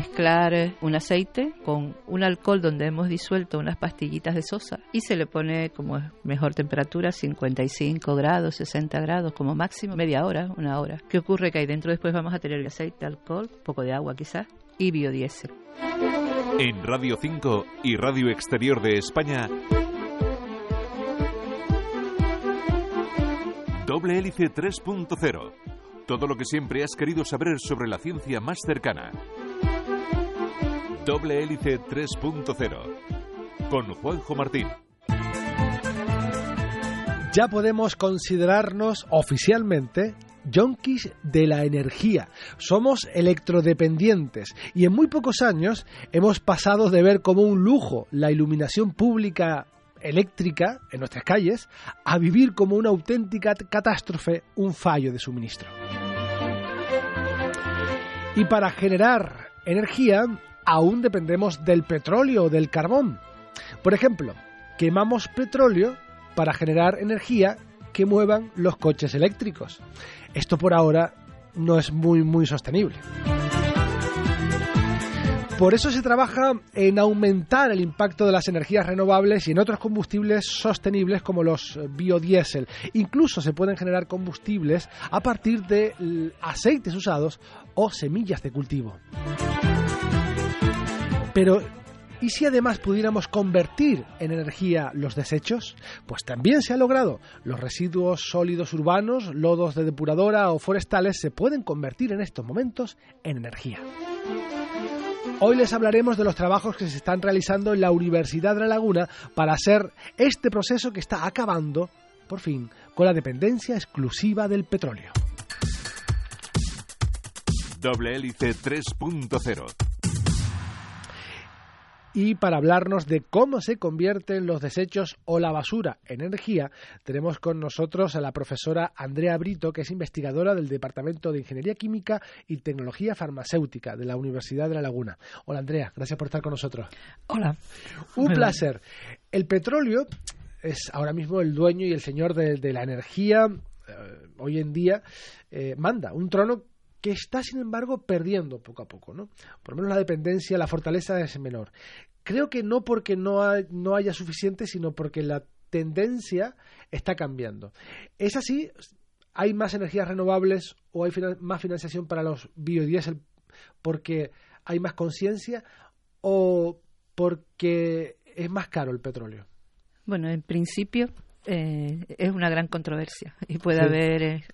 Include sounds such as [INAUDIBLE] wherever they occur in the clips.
mezclar un aceite con un alcohol donde hemos disuelto unas pastillitas de sosa y se le pone como mejor temperatura, 55 grados, 60 grados como máximo, media hora, una hora. ¿Qué ocurre? Que ahí dentro después vamos a tener el aceite, alcohol, poco de agua quizás y biodiesel. En Radio 5 y Radio Exterior de España, Doble Hélice 3.0. Todo lo que siempre has querido saber sobre la ciencia más cercana. Doble Hélice 3.0. Con Juanjo Martín. Ya podemos considerarnos oficialmente yonkis de la energía. Somos electrodependientes y en muy pocos años hemos pasado de ver como un lujo la iluminación pública eléctrica en nuestras calles a vivir como una auténtica catástrofe un fallo de suministro. Y para generar energía aún dependemos del petróleo o del carbón. Por ejemplo, quemamos petróleo para generar energía que muevan los coches eléctricos. Esto por ahora no es muy muy sostenible. Por eso se trabaja en aumentar el impacto de las energías renovables y en otros combustibles sostenibles como los biodiesel. Incluso se pueden generar combustibles a partir de aceites usados o semillas de cultivo. Pero ¿Y si además pudiéramos convertir en energía los desechos? Pues también se ha logrado. Los residuos sólidos urbanos, lodos de depuradora o forestales se pueden convertir en estos momentos en energía. Hoy les hablaremos de los trabajos que se están realizando en la Universidad de La Laguna para hacer este proceso que está acabando, por fin, con la dependencia exclusiva del petróleo. Doble hélice 3.0 y para hablarnos de cómo se convierten los desechos o la basura en energía, tenemos con nosotros a la profesora Andrea Brito, que es investigadora del Departamento de Ingeniería Química y Tecnología Farmacéutica de la Universidad de La Laguna. Hola Andrea, gracias por estar con nosotros. Hola. Un placer. El petróleo es ahora mismo el dueño y el señor de, la energía. Eh, hoy en día eh, manda un trono que está, sin embargo, perdiendo poco a poco, ¿no? Por lo menos la dependencia, la fortaleza es menor. Creo que no porque no, no haya suficiente, sino porque la tendencia está cambiando. ¿Es así? ¿Hay más energías renovables o hay más financiación para los biodiesel porque hay más conciencia o porque es más caro el petróleo? Bueno, en principio eh, es una gran controversia y puede haber eh,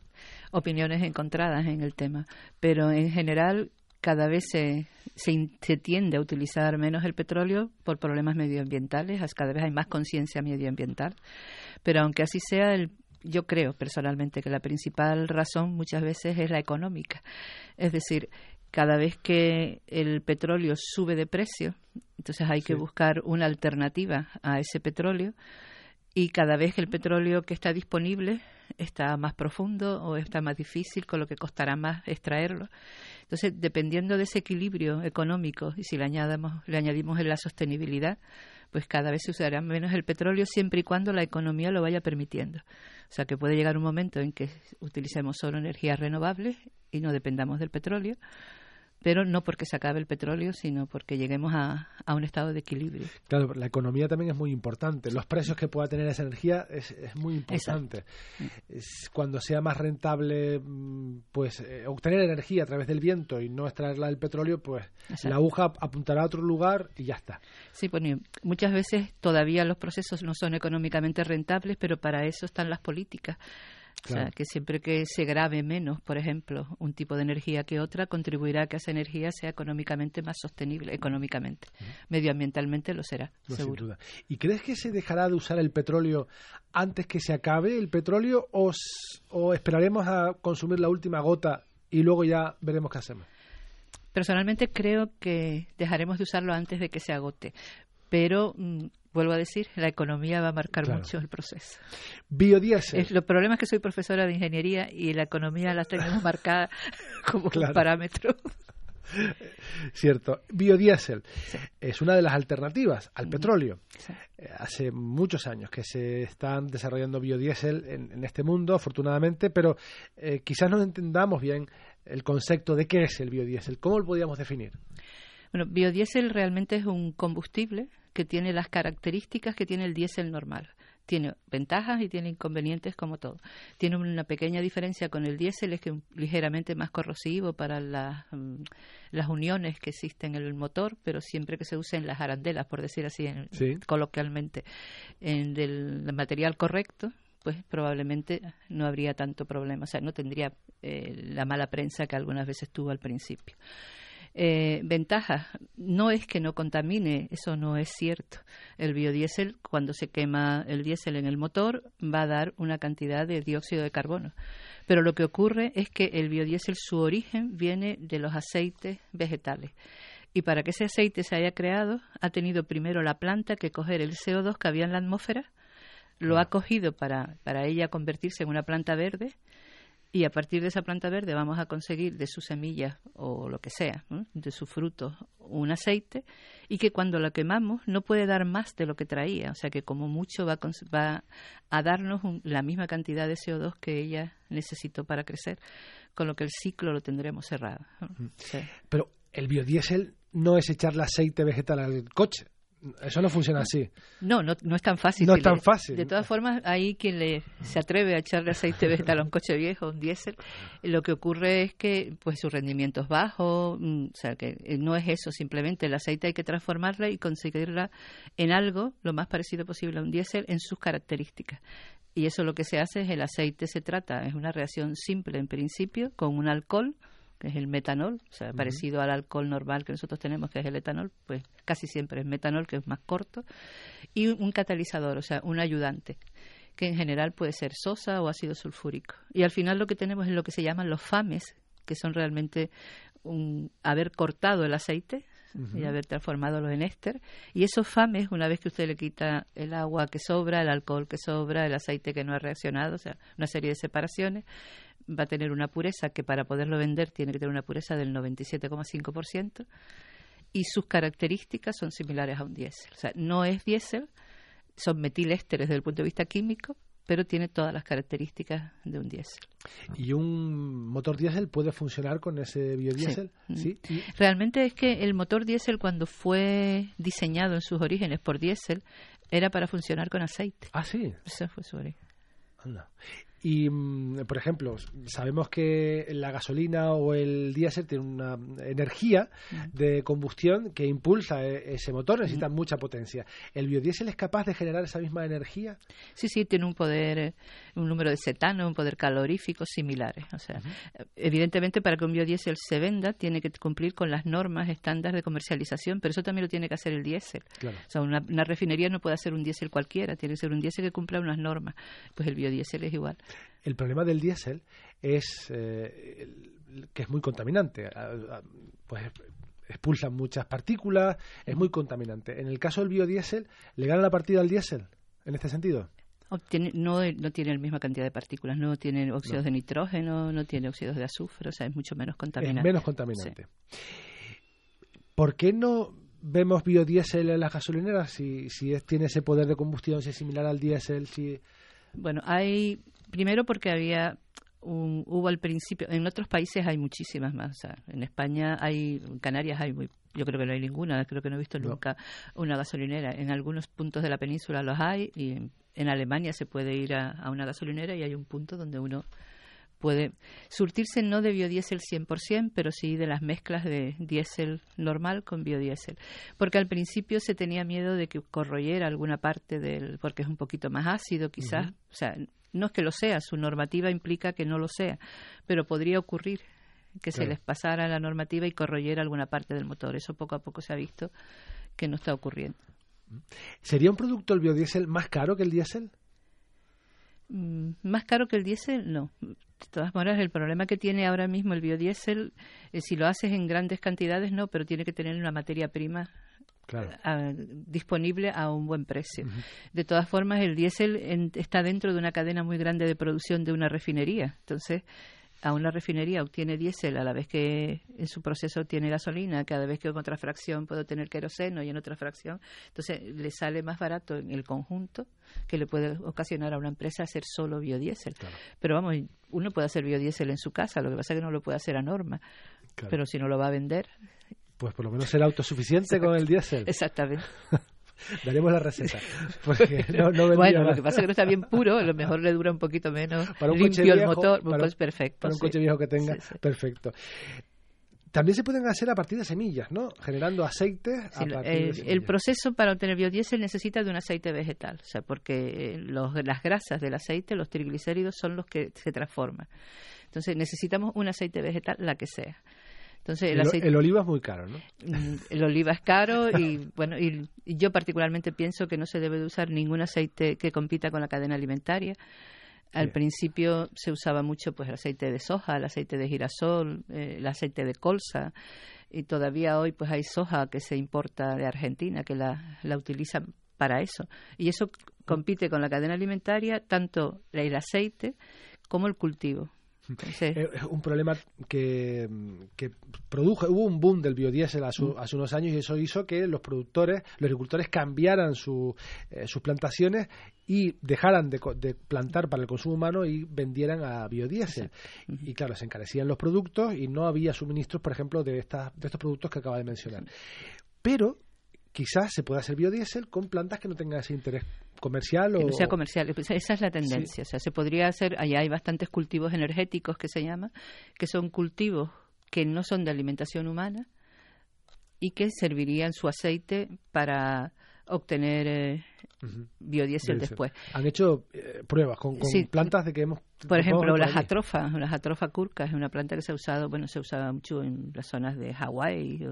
opiniones encontradas en el tema, pero en general cada vez se, se, tiende a utilizar menos el petróleo por problemas medioambientales, cada vez hay más conciencia medioambiental, pero aunque así sea, el, yo creo personalmente que la principal razón muchas veces es la económica, es decir, cada vez que el petróleo sube de precio, entonces hay que buscar una alternativa a ese petróleo y cada vez que el petróleo que está disponible está más profundo o está más difícil, con lo que costará más extraerlo. Entonces, dependiendo de ese equilibrio económico y si le, añadamos, le añadimos en la sostenibilidad, pues cada vez se usará menos el petróleo siempre y cuando la economía lo vaya permitiendo. O sea que puede llegar un momento en que utilicemos solo energías renovables y no dependamos del petróleo, pero no porque se acabe el petróleo, sino porque lleguemos a, un estado de equilibrio. Claro, la economía también es muy importante. Los precios que pueda tener esa energía es, muy importante. cuando sea más rentable mm, pues eh, obtener energía a través del viento y no extraerla del petróleo, pues la aguja apuntará a otro lugar y ya está. Sí, pues muchas veces todavía los procesos no son económicamente rentables, pero para eso están las políticas. O sea, que siempre que se grave menos, por ejemplo, un tipo de energía que otra, contribuirá a que esa energía sea económicamente más sostenible, económicamente. Medioambientalmente lo será, seguro. Sin duda. ¿Y crees que se dejará de usar el petróleo antes que se acabe el petróleo o, o esperaremos a consumir la última gota y luego ya veremos qué hacemos? Personalmente creo que dejaremos de usarlo antes de que se agote, pero mm, vuelvo a decir, la economía va a marcar mucho el proceso. Biodiesel. El problema es que soy profesora de ingeniería y la economía la tenemos marcada [LAUGHS] como un parámetro. [LAUGHS] Cierto. Biodiesel es una de las alternativas al petróleo. Eh, hace muchos años que se están desarrollando biodiesel en, este mundo, afortunadamente, pero eh, quizás no entendamos bien el concepto de qué es el biodiesel. ¿Cómo lo podríamos definir? Bueno, biodiesel realmente es un combustible que tiene las características que tiene el diésel normal. Tiene ventajas y tiene inconvenientes como todo. Tiene una pequeña diferencia con el diésel, es que es ligeramente más corrosivo para las, mm, las uniones que existen en el motor, pero siempre que se usen las arandelas, por decir así coloquialmente, en el material correcto, pues probablemente no habría tanto problema, o sea, no tendría eh, la mala prensa que algunas veces tuvo al principio. Eh, ventajas, no es que no contamine, eso no es cierto. El biodiesel, cuando se quema el diésel en el motor, va a dar una cantidad de dióxido de carbono. Pero lo que ocurre es que el biodiesel, su origen viene de los aceites vegetales. Y para que ese aceite se haya creado, ha tenido primero la planta que coger el CO2 que había en la atmósfera lo ha cogido para, para ella convertirse en una planta verde y a partir de esa planta verde vamos a conseguir de sus semillas o lo que sea, de sus frutos, un aceite y que cuando lo quemamos no puede dar más de lo que traía, o sea que como mucho va a, va a darnos la misma cantidad de CO2 que ella necesitó para crecer, con lo que el ciclo lo tendremos cerrado. Pero el biodiesel no es echarle aceite vegetal al coche. Eso no funciona así. No, no, no es tan fácil. No es tan fácil. De todas formas, hay quien le, se atreve a echarle aceite vegetal a un coche viejo, un diésel. Lo que ocurre es que pues su rendimiento es bajo, mm, o sea, que eh, no es eso, simplemente el aceite hay que transformarla y conseguirla en algo lo más parecido posible a un diésel en sus características. Y eso lo que se hace es el aceite se trata, es una reacción simple en principio con un alcohol que es el metanol, o sea, parecido al alcohol normal que nosotros tenemos, que es el etanol, pues casi siempre es metanol, que es más corto, y un catalizador, o sea, un ayudante que en general puede ser sosa o ácido sulfúrico. Y al final lo que tenemos es lo que se llaman los FAMES, que son realmente un, haber cortado el aceite y haber transformado en éster. Y esos FAMES, una vez que usted le quita el agua que sobra, el alcohol que sobra, el aceite que no ha reaccionado, o sea, una serie de separaciones, va a tener una pureza que para poderlo vender tiene que tener una pureza del 97,5% y sus características son similares a un diésel. O sea, no es diésel, son metilésteres desde el punto de vista químico, pero tiene todas las características de un diésel. ¿Y un motor diésel puede funcionar con ese biodiesel? Sí. Realmente es que el motor diésel cuando fue diseñado en sus orígenes por diésel era para funcionar con aceite. Ah, sí. Ese fue su origen. Anda. Y, mm, por ejemplo, sabemos que la gasolina o el diésel tiene una energía de combustión que impulsa e, ese motor, necesita mucha potencia. ¿El biodiesel es capaz de generar esa misma energía? Sí, sí, tiene un poder, eh, un número de cetano, un poder calorífico similares. O sea, evidentemente para que un biodiesel se venda tiene que cumplir con las normas estándar de comercialización, pero eso también lo tiene que hacer el diésel. O sea, una, una refinería no puede hacer un diésel cualquiera, tiene que ser un diésel que cumpla unas normas. Pues el biodiesel es igual. El problema del diésel es eh, que es muy contaminante. Pues expulsan muchas partículas, es muy contaminante. En el caso del biodiesel, ¿le gana la partida al diésel en este sentido? no, no tiene la misma cantidad de partículas, no tiene óxidos de nitrógeno, no tiene óxidos de azufre, o sea, es mucho menos contaminante. Es menos contaminante. ¿Por qué no vemos biodiesel en las gasolineras si, si tiene ese poder de combustión, si es similar al diésel? Si... Bueno, hay primero porque había un, hubo al principio, en otros países hay muchísimas más. O sea, en España hay, en Canarias hay muy, yo creo que no hay ninguna, creo que no he visto nunca una gasolinera. En algunos puntos de la península los hay y en, Alemania se puede ir a, una gasolinera y hay un punto donde uno puede surtirse no de biodiesel 100%, pero sí de las mezclas de diésel normal con biodiesel. Porque al principio se tenía miedo de que corroyera alguna parte del, porque es un poquito más ácido quizás, o sea, no es que lo sea, su normativa implica que no lo sea, pero podría ocurrir que se les pasara la normativa y corroyera alguna parte del motor. Eso poco a poco se ha visto que no está ocurriendo. ¿Sería un producto el biodiesel más caro que el diésel? Mm, más caro que el diésel, no. De todas maneras, el problema que tiene ahora mismo el biodiesel, eh, si lo haces en grandes cantidades, no, pero tiene que tener una materia prima disponible a un buen precio. De todas formas, el diésel está dentro de una cadena muy grande de producción de una refinería. Entonces, a una refinería obtiene diésel a la vez que en su proceso tiene gasolina, cada vez que en otra fracción puede tener queroseno y en otra fracción, entonces le sale más barato en el conjunto que le puede ocasionar a una empresa hacer solo biodiesel. Pero vamos, uno puede hacer biodiesel en su casa, lo que pasa es que no lo puede hacer a norma. Pero si no lo va a vender, Pues por lo menos será autosuficiente con el diésel. [LAUGHS] Exactamente. [LAUGHS] Daremos la receta. no, bueno, lo que pasa es que no está bien puro, a lo mejor le dura un poquito menos. Para un limpio el motor, pues perfecto. Para un coche viejo que tenga, perfecto. También se pueden hacer a partir de semillas, ¿no? Generando aceite a partir el, de el proceso para obtener biodiesel necesita de un aceite vegetal, o sea, porque eh, los, las grasas del aceite, los triglicéridos, son los que se transforman. Entonces necesitamos un aceite vegetal, la que sea. Entonces, el, oliva es muy caro, ¿no? Mm, el oliva es caro [LAUGHS] y bueno, y, yo particularmente pienso que no se debe de usar ningún aceite que compita con la cadena alimentaria. Al principio se usaba mucho pues el aceite de soja, el aceite de girasol, eh, el aceite de colza y todavía hoy pues hay soja que se importa de Argentina que la, la utilizan para eso y eso compite con la cadena alimentaria tanto el aceite como el cultivo. Es un problema que, produjo, hubo un boom del biodiesel hace, mm. hace, unos años y eso hizo que los productores, los agricultores cambiaran eh, sus plantaciones y dejaran de, plantar para el consumo humano y vendieran a biodiesel. Y claro, se encarecían los productos y no había suministros, por ejemplo, de, estas, de estos productos que acaba de mencionar. Pero quizás se pueda hacer biodiesel con plantas que no tengan ese interés comercial o... Que no sea comercial, esa es la tendencia. O sea, se podría hacer, allá hay bastantes cultivos energéticos que se llama, que son cultivos que no son de alimentación humana y que servirían su aceite para obtener eh, biodiesel después. Han hecho eh, pruebas con, plantas de que hemos... Por ejemplo, las atrofas, las atrofa curcas es una planta que se ha usado, bueno, se usaba mucho en las zonas de Hawái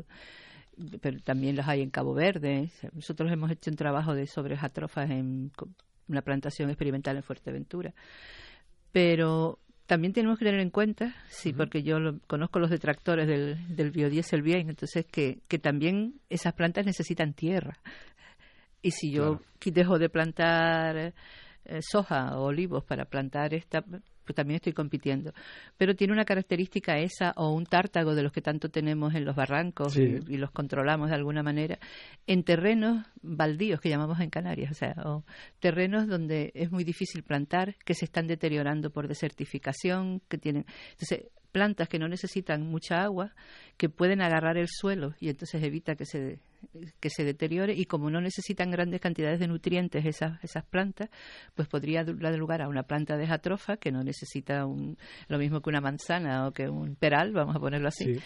pero también los hay en Cabo Verde. Nosotros hemos hecho un trabajo de sobre atrofas en una plantación experimental en Fuerteventura. Pero también tenemos que tener en cuenta, sí, porque yo conozco los detractores del, del biodiesel bien, entonces que, que también esas plantas necesitan tierra. Y si yo dejo de plantar eh, soja o olivos para plantar esta, pues también estoy compitiendo. Pero tiene una característica esa o un tártago de los que tanto tenemos en los barrancos y, los controlamos de alguna manera en terrenos baldíos que llamamos en Canarias, o sea, o terrenos donde es muy difícil plantar, que se están deteriorando por desertificación, que tienen entonces plantas que no necesitan mucha agua, que pueden agarrar el suelo y entonces evita que se que se deteriore y como no necesitan grandes cantidades de nutrientes esas, esas plantas, pues podría dar lugar a una planta de jatrofa que no necesita un, lo mismo que una manzana o que un peral, vamos a ponerlo así,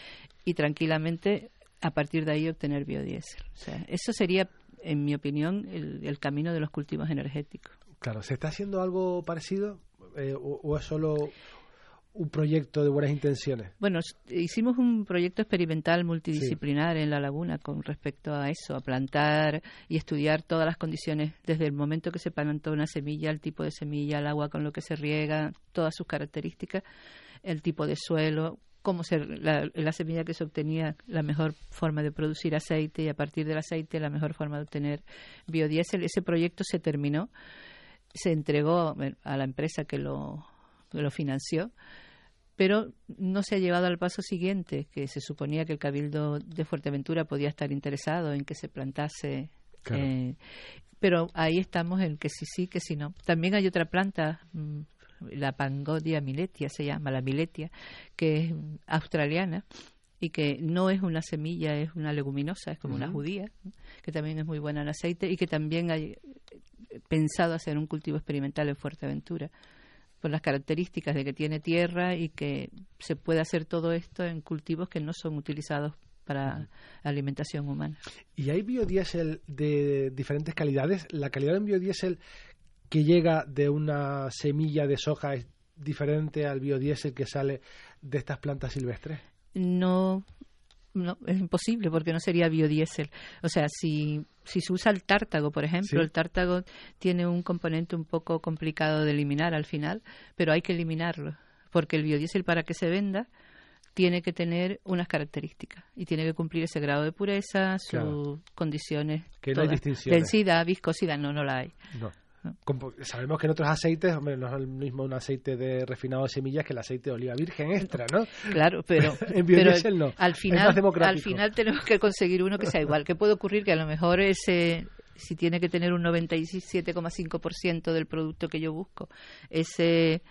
y tranquilamente a partir de ahí obtener biodiesel. O sea, eso sería, en mi opinión, el, el camino de los cultivos energéticos. Claro, ¿se está haciendo algo parecido eh, o, es solo un proyecto de buenas intenciones? Bueno, hicimos un proyecto experimental multidisciplinar en la laguna con respecto a eso, a plantar y estudiar todas las condiciones, desde el momento que se plantó una semilla, el tipo de semilla, el agua con lo que se riega, todas sus características, el tipo de suelo, cómo se, la, la semilla que se obtenía, la mejor forma de producir aceite y a partir del aceite la mejor forma de obtener biodiesel. Ese proyecto se terminó, se entregó a la empresa que lo, que lo financió pero no se ha llevado al paso siguiente, que se suponía que el Cabildo de Fuerteventura podía estar interesado en que se plantase. Eh, pero ahí estamos en que sí, sí, que sí, no. También hay otra planta, mm, la Pangodia miletia se llama, la miletia, que es australiana y que no es una semilla, es una leguminosa, es como una judía, que también es muy buena en aceite y que también hay pensado hacer un cultivo experimental en Fuerteventura por las características de que tiene tierra y que se puede hacer todo esto en cultivos que no son utilizados para alimentación humana. ¿Y hay biodiesel de diferentes calidades? ¿La calidad de biodiesel que llega de una semilla de soja es diferente al biodiesel que sale de estas plantas silvestres? No, no, es imposible porque no sería biodiesel. O sea, si, si se usa el tártago, por ejemplo, el tártago tiene un componente un poco complicado de eliminar al final, pero hay que eliminarlo, porque el biodiesel para que se venda tiene que tener unas características y tiene que cumplir ese grado de pureza, sus condiciones, que no hay densidad, viscosidad, no, no la hay. No sabemos que en otros aceites, hombre, no es el mismo un aceite de refinado de semillas que el aceite de oliva virgen extra, ¿no? Claro, pero, [LAUGHS] en no. Al final, al final tenemos que conseguir uno que sea igual. ¿Qué puede ocurrir? Que a lo mejor ese, si tiene que tener un 97,5% del producto que yo busco, ese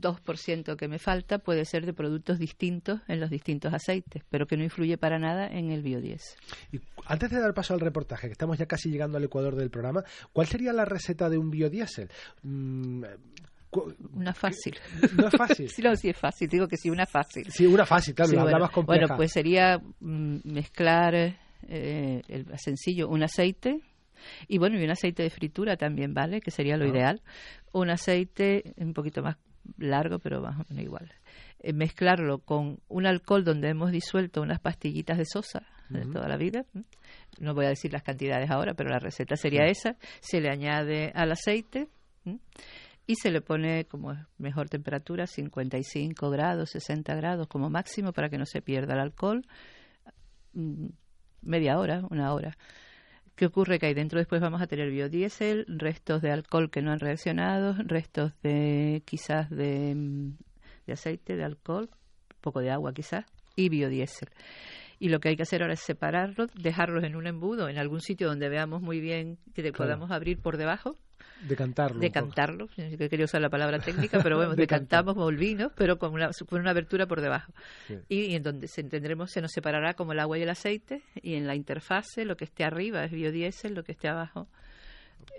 2% que me falta puede ser de productos distintos en los distintos aceites, pero que no influye para nada en el biodiesel. Y antes de dar paso al reportaje, que estamos ya casi llegando al ecuador del programa, ¿cuál sería la receta de un biodiesel? Mm, una fácil. No es fácil. [LAUGHS] sí, no, sí es fácil. Digo que sí, una fácil. Sí, una fácil, claro, la bueno, más compleja. Bueno, pues sería mm, mezclar eh, el sencillo un aceite y bueno, y un aceite de fritura también, ¿vale? Que sería lo ah. ideal. Un aceite un poquito más largo, pero más o menos igual. Eh, mezclarlo con un alcohol donde hemos disuelto unas pastillitas de sosa de toda la vida. No voy a decir las cantidades ahora, pero la receta sería esa. Se le añade al aceite y se le pone como mejor temperatura, 55 grados, 60 grados como máximo para que no se pierda el alcohol. Mm, media hora, una hora. ¿Qué ocurre? Que ahí dentro después vamos a tener biodiesel, restos de alcohol que no han reaccionado, restos de quizás de, mm, de aceite, de alcohol, poco de agua quizás, y biodiesel. Y lo que hay que hacer ahora es separarlos, dejarlos en un embudo, en algún sitio donde veamos muy bien que le podamos abrir por debajo, Decantarlo. Decantarlo, que quería usar la palabra técnica, pero bueno, [LAUGHS] decantamos como pero con una, con una abertura por debajo. Y, en donde se tendremos, se nos separará como el agua y el aceite, y en la interfase lo que esté arriba es biodiesel, lo que esté abajo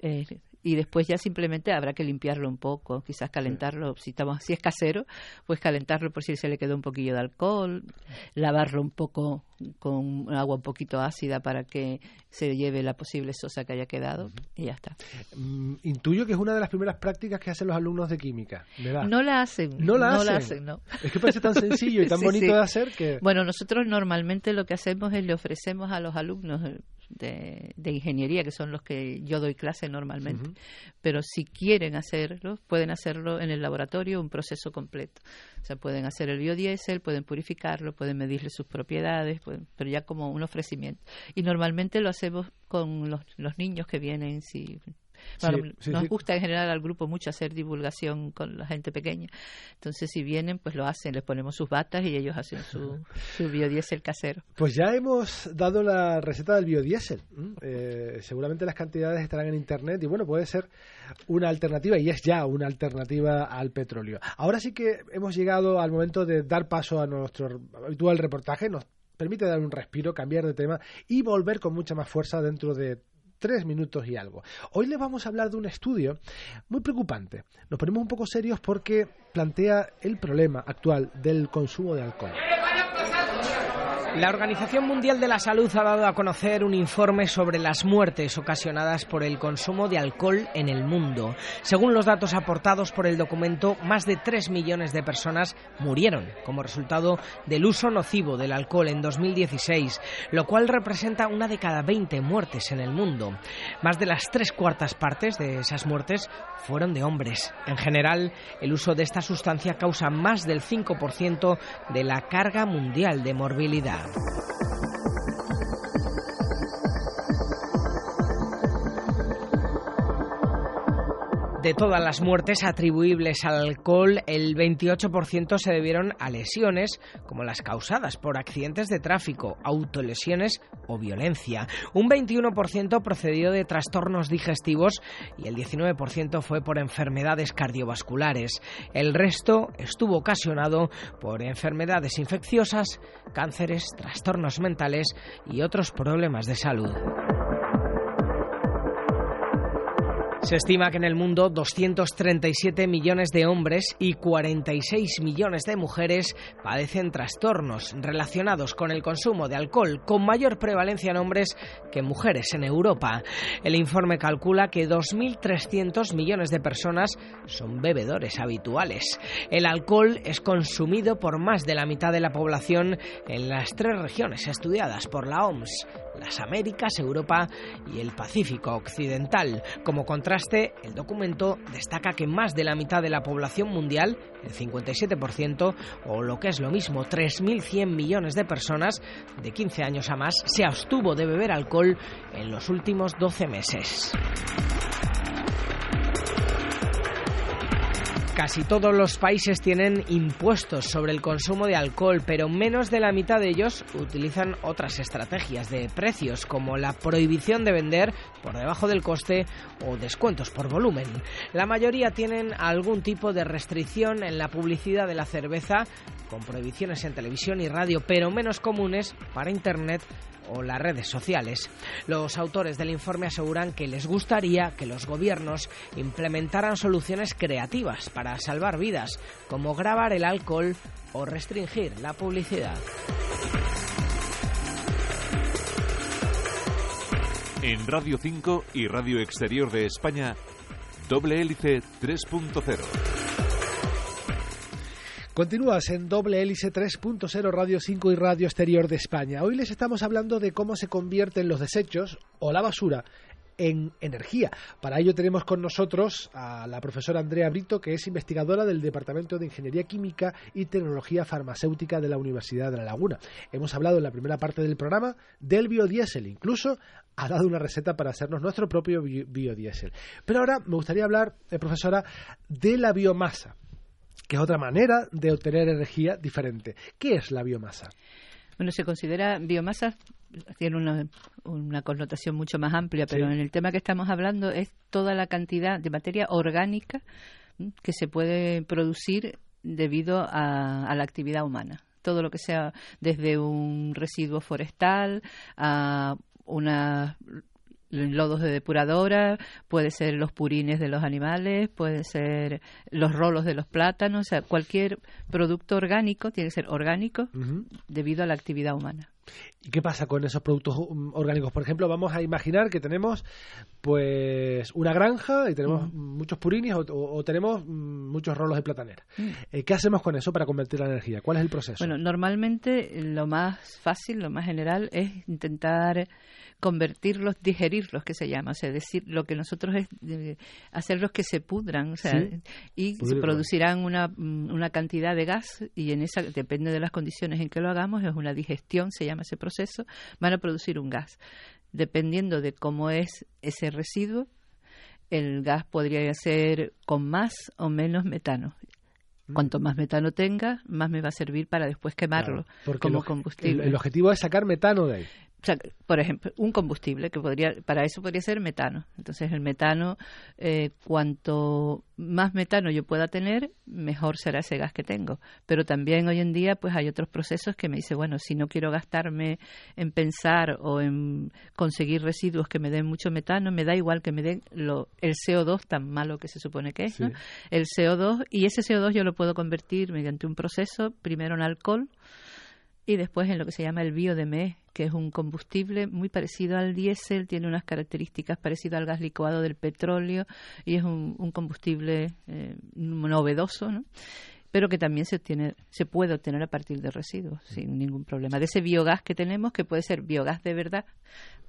eh, y después ya simplemente habrá que limpiarlo un poco, quizás calentarlo, si estamos si es casero, pues calentarlo por si se le quedó un poquillo de alcohol, lavarlo un poco con agua un poquito ácida para que se lleve la posible sosa que haya quedado y ya está. Mm, intuyo que es una de las primeras prácticas que hacen los alumnos de química, ¿verdad? No la hacen. No la hacen. no. Es que parece tan sencillo y [LAUGHS] tan bonito de hacer que... Bueno, nosotros normalmente lo que hacemos es le ofrecemos a los alumnos de, ingeniería, que son los que yo doy clase normalmente. Pero si quieren hacerlo, pueden hacerlo en el laboratorio, un proceso completo. O sea, pueden hacer el biodiesel, pueden purificarlo, pueden medirle sus propiedades, pero ya como un ofrecimiento. Y normalmente lo hacemos con los, los niños que vienen, si nos gusta en general al grupo mucho hacer divulgación con la gente pequeña. Entonces, si vienen, pues lo hacen, les ponemos sus batas y ellos hacen su, [LAUGHS] su biodiesel casero. Pues ya hemos dado la receta del biodiesel. Eh, seguramente las cantidades estarán en internet y bueno, puede ser una alternativa y es ya una alternativa al petróleo. Ahora sí que hemos llegado al momento de dar paso a nuestro habitual reportaje. Nos permite dar un respiro, cambiar de tema y volver con mucha más fuerza dentro de tres minutos y algo. Hoy les vamos a hablar de un estudio muy preocupante. Nos ponemos un poco serios porque plantea el problema actual del consumo de alcohol. La Organización Mundial de la Salud ha dado a conocer un informe sobre las muertes ocasionadas por el consumo de alcohol en el mundo. Según los datos aportados por el documento, más de 3 millones de personas murieron como resultado del uso nocivo del alcohol en 2016, lo cual representa una de cada 20 muertes en el mundo. Más de las tres cuartas partes de esas muertes fueron de hombres. En general, el uso de esta sustancia causa más del 5% de la carga mundial de morbilidad. Música De todas las muertes atribuibles al alcohol, el 28% se debieron a lesiones como las causadas por accidentes de tráfico, autolesiones o violencia. Un 21% procedió de trastornos digestivos y el 19% fue por enfermedades cardiovasculares. El resto estuvo ocasionado por enfermedades infecciosas, cánceres, trastornos mentales y otros problemas de salud. Se estima que en el mundo 237 millones de hombres y 46 millones de mujeres padecen trastornos relacionados con el consumo de alcohol, con mayor prevalencia en hombres que en mujeres en Europa. El informe calcula que 2.300 millones de personas son bebedores habituales. El alcohol es consumido por más de la mitad de la población en las tres regiones estudiadas por la OMS las Américas, Europa y el Pacífico Occidental. Como contraste, el documento destaca que más de la mitad de la población mundial, el 57%, o lo que es lo mismo, 3.100 millones de personas de 15 años a más, se abstuvo de beber alcohol en los últimos 12 meses. Casi todos los países tienen impuestos sobre el consumo de alcohol, pero menos de la mitad de ellos utilizan otras estrategias de precios, como la prohibición de vender por debajo del coste o descuentos por volumen. La mayoría tienen algún tipo de restricción en la publicidad de la cerveza, con prohibiciones en televisión y radio, pero menos comunes para Internet o las redes sociales. Los autores del informe aseguran que les gustaría que los gobiernos implementaran soluciones creativas para salvar vidas, como grabar el alcohol o restringir la publicidad. En Radio 5 y Radio Exterior de España, Doble Hélice 3.0. Continúas en doble hélice 3.0 Radio 5 y Radio Exterior de España. Hoy les estamos hablando de cómo se convierten los desechos o la basura en energía. Para ello tenemos con nosotros a la profesora Andrea Brito, que es investigadora del Departamento de Ingeniería Química y Tecnología Farmacéutica de la Universidad de La Laguna. Hemos hablado en la primera parte del programa del biodiesel, incluso ha dado una receta para hacernos nuestro propio biodiesel. Pero ahora me gustaría hablar, eh, profesora, de la biomasa que es otra manera de obtener energía diferente. ¿Qué es la biomasa? Bueno, se considera biomasa, tiene una, connotación mucho más amplia, pero en el tema que estamos hablando es toda la cantidad de materia orgánica que se puede producir debido a la actividad humana todo lo que sea desde un residuo forestal a una lodos de depuradora, puede ser los purines de los animales, puede ser los rolos de los plátanos, o sea, cualquier producto orgánico tiene que ser orgánico debido a la actividad humana. ¿Y qué pasa con esos productos um, orgánicos? Por ejemplo, vamos a imaginar que tenemos pues una granja y tenemos muchos purines o, tenemos mm, muchos rolos de platanera. Eh, ¿Qué hacemos con eso para convertir la energía? ¿Cuál es el proceso? Bueno, normalmente lo más fácil, lo más general es intentar convertirlos, digerirlos, que se llama, o sea, decir lo que nosotros es hacerlos que se pudran, o sea, y producirán una, mm, una cantidad de gas y en esa depende de las condiciones en que lo hagamos es una digestión, se llama ese proceso, van a producir un gas. Dependiendo de cómo es ese residuo, el gas podría ser con más o menos metano. Mm. Cuanto más metano tenga, más me va a servir para después quemarlo como combustible. el, objetivo es sacar metano de ahí por ejemplo, un combustible que podría, para eso podría ser metano. Entonces, el metano, eh, cuanto más metano yo pueda tener, mejor será ese gas que tengo. Pero también hoy en día, pues hay otros procesos que me dice, bueno, si no quiero gastarme en pensar o en conseguir residuos que me den mucho metano, me da igual que me den lo, el CO2 tan malo que se supone que es, El CO2 y ese CO2 yo lo puedo convertir mediante un proceso, primero en alcohol y después en lo que se llama el biodemé, que es un combustible muy parecido al diésel, tiene unas características parecidas al gas licuado del petróleo y es un, combustible eh, novedoso, ¿no? pero que también se, obtiene, se puede obtener a partir de residuos sin ningún problema. De ese biogás que tenemos, que puede ser biogás de verdad,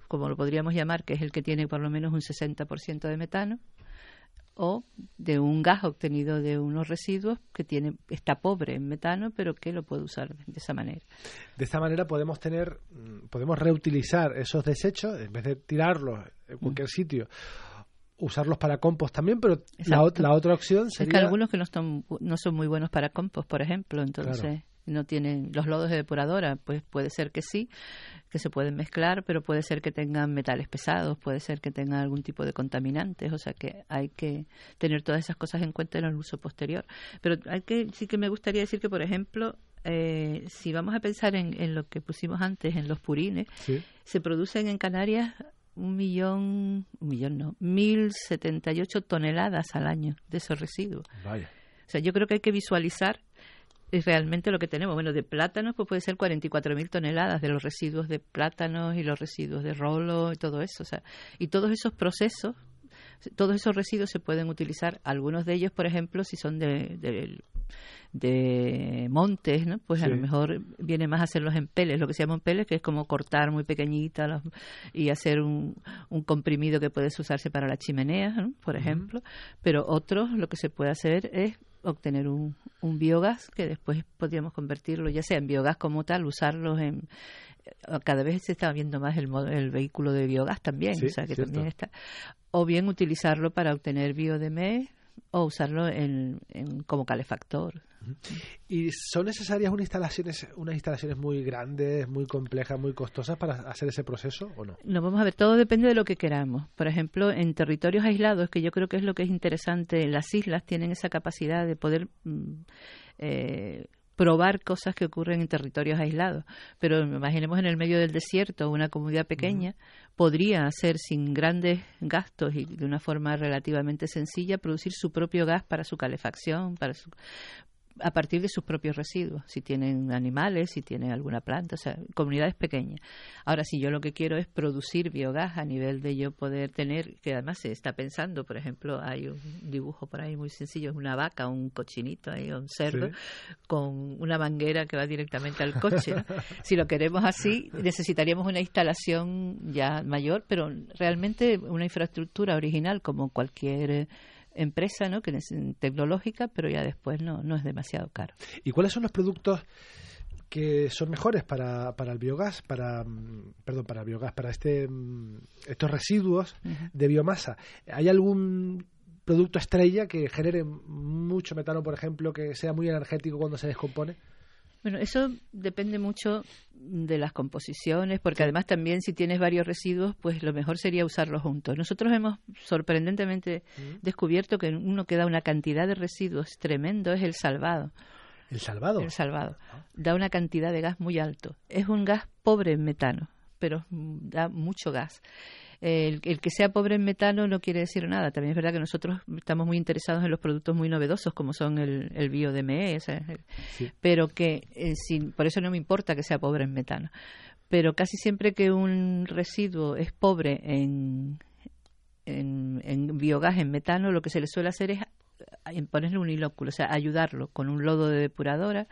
como lo podríamos llamar, que es el que tiene por lo menos un 60% de metano, o de un gas obtenido de unos residuos que tiene está pobre en metano pero que lo puede usar de esa manera. De esta manera podemos tener mm, podemos reutilizar esos desechos en vez de tirarlos en cualquier mm. sitio usarlos para compost también, pero la, otra opción sería... Es que algunos que no, están, no son muy buenos para compost, por ejemplo, entonces no tienen los lodos de depuradora, pues puede ser que sí, que se pueden mezclar, pero puede ser que tengan metales pesados, puede ser que tengan algún tipo de contaminantes, o sea que hay que tener todas esas cosas en cuenta en el uso posterior. Pero hay que sí que me gustaría decir que, por ejemplo, eh, si vamos a pensar en, en, lo que pusimos antes, en los purines, se producen en Canarias un millón, un millón no, mil setenta y ocho toneladas al año de esos residuos. Vaya. O sea, yo creo que hay que visualizar es realmente lo que tenemos. Bueno, de plátanos pues puede ser 44.000 toneladas de los residuos de plátanos y los residuos de rolo y todo eso. O sea, y todos esos procesos, todos esos residuos se pueden utilizar. Algunos de ellos, por ejemplo, si son de, de, montes, ¿no? pues a lo mejor viene más a hacerlos en peles, lo que se llama en peles, que es como cortar muy pequeñitas y hacer un, un, comprimido que puedes usarse para la chimenea, por ejemplo. Pero otros lo que se puede hacer es obtener un, un biogás que después podríamos convertirlo ya sea en biogás como tal, usarlos en cada vez se está viendo más el, el vehículo de biogás también, o sea que también está o bien utilizarlo para obtener biodemé o usarlo en, como calefactor. ¿Y son necesarias unas instalaciones, unas instalaciones muy grandes, muy complejas, muy costosas para hacer ese proceso o no? No, vamos a ver, todo depende de lo que queramos. Por ejemplo, en territorios aislados, que yo creo que es lo que es interesante, las islas tienen esa capacidad de poder mm, eh, probar cosas que ocurren en territorios aislados. Pero imaginemos en el medio del desierto, una comunidad pequeña, podría hacer sin grandes gastos y de una forma relativamente sencilla producir su propio gas para su calefacción, para su, a partir de sus propios residuos, si tienen animales, si tienen alguna planta, o sea, comunidades pequeñas. Ahora, si yo lo que quiero es producir biogás a nivel de yo poder tener, que además se está pensando, por ejemplo, hay un dibujo por ahí muy sencillo, es una vaca, un cochinito ahí, un cerdo, con una manguera que va directamente al coche. [LAUGHS] si lo queremos así, necesitaríamos una instalación ya mayor, pero realmente una infraestructura original como cualquier empresa ¿no? que es tecnológica, pero ya después no, no es demasiado caro. ¿Y cuáles son los productos que son mejores para, para el biogás, para mm, perdón, para el biogás, para este mm, estos residuos de biomasa? ¿Hay algún producto estrella que genere mucho metano, por ejemplo, que sea muy energético cuando se descompone? Bueno, eso depende mucho de las composiciones, porque además también si tienes varios residuos, pues lo mejor sería usarlos juntos. Nosotros hemos sorprendentemente descubierto que uno que da una cantidad de residuos tremendo es el salvado. ¿El salvado? El salvado. Da una cantidad de gas muy alto. Es un gas pobre en metano, pero da mucho gas. El, que sea pobre en metano no quiere decir nada. También es verdad que nosotros estamos muy interesados en los productos muy novedosos como son el, el biodME, pero que eh, por eso no me importa que sea pobre en metano. Pero casi siempre que un residuo es pobre en, en, en biogás, en metano, lo que se le suele hacer es ponerle un ilóculo, o sea, ayudarlo con un lodo de depuradora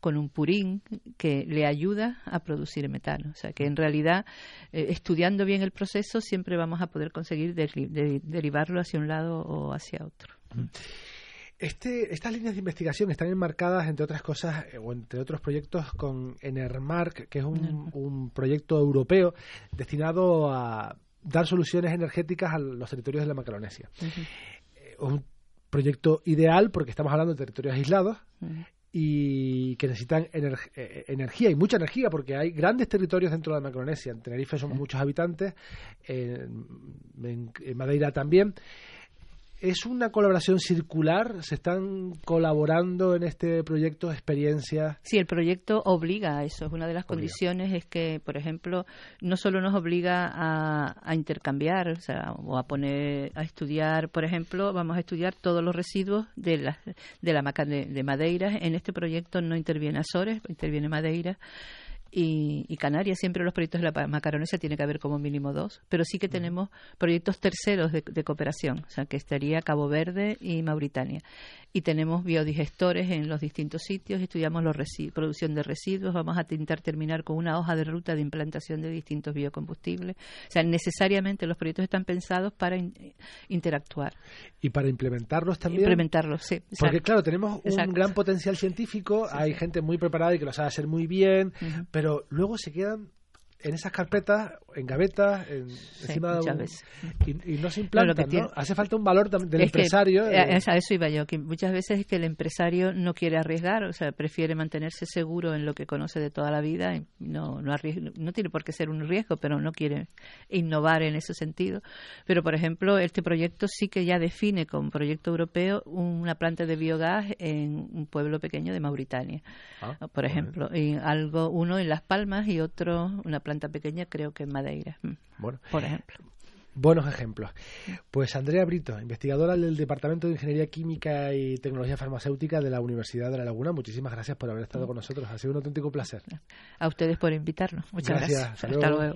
con un purín que le ayuda a producir metano. O sea que en realidad, eh, estudiando bien el proceso, siempre vamos a poder conseguir derivarlo hacia un lado o hacia otro. Este, estas líneas de investigación están enmarcadas, entre otras cosas, eh, o entre otros proyectos, con Enermark, que es un, proyecto europeo destinado a dar soluciones energéticas a los territorios de la Macaronesia. Eh, un proyecto ideal porque estamos hablando de territorios aislados y que necesitan eh, eh, energía y mucha energía porque hay grandes territorios dentro de la Micronesia. En Tenerife somos muchos habitantes, en Madeira también es una colaboración circular, se están colaborando en este proyecto de experiencia. Sí, el proyecto obliga a eso. Es una de las condiciones es que, por ejemplo, no solo nos obliga a, intercambiar, o sea, o a poner a estudiar, por ejemplo, vamos a estudiar todos los residuos de la de la de, de Madeira. En este proyecto no interviene Azores, interviene Madeira y, Canarias. Siempre los proyectos de la Macaronesia tiene que haber como mínimo dos, pero sí que tenemos proyectos terceros de, cooperación, o sea, que estaría Cabo Verde y Mauritania. Y tenemos biodigestores en los distintos sitios, estudiamos la producción de residuos, vamos a intentar terminar con una hoja de ruta de implantación de distintos biocombustibles. O sea, necesariamente los proyectos están pensados para interactuar. Y para implementarlos también. Implementarlos, sí. Porque claro, tenemos un gran potencial científico, hay gente muy preparada y que lo sabe hacer muy bien, pero luego se quedan en esas carpetas, en gavetas, encima de un, y, no se implantan, ¿no? Hace falta un valor del empresario. Eh, a eso iba yo, que muchas veces es que el empresario no quiere arriesgar, o sea, prefiere mantenerse seguro en lo que conoce de toda la vida, y no, no, no tiene por qué ser un riesgo, pero no quiere innovar en ese sentido. Pero, por ejemplo, este proyecto sí que ya define como proyecto europeo una planta de biogás en un pueblo pequeño de Mauritania, ah, por ejemplo, y algo uno en Las Palmas y otro una planta pequeña creo que en Madeira, mm, bueno, por ejemplo. Buenos ejemplos. Pues Andrea Brito, investigadora del Departamento de Ingeniería Química y Tecnología Farmacéutica de la Universidad de La Laguna, muchísimas gracias por haber estado mm. con nosotros. Ha sido un auténtico placer. A ustedes por invitarnos. Muchas gracias. Hasta luego.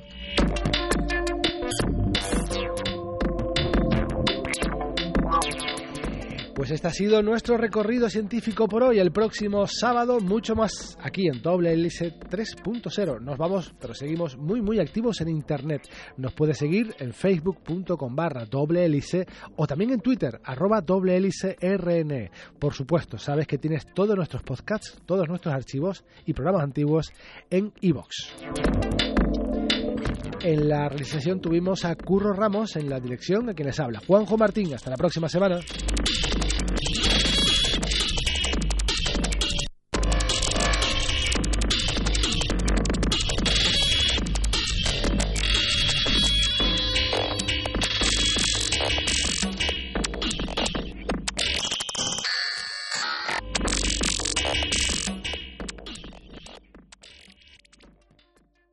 Pues este ha sido nuestro recorrido científico por hoy. El próximo sábado, mucho más aquí en Doble Hélice 3.0. Nos vamos, pero seguimos muy, muy activos en Internet. Nos puede seguir en facebook.com barra doble o también en Twitter, arroba doble hélice RN. Por supuesto, sabes que tienes todos nuestros podcasts, todos nuestros archivos y programas antiguos en iVoox. En la realización tuvimos a Curro Ramos en la dirección, a quien les habla. Juanjo Martín, hasta la próxima semana.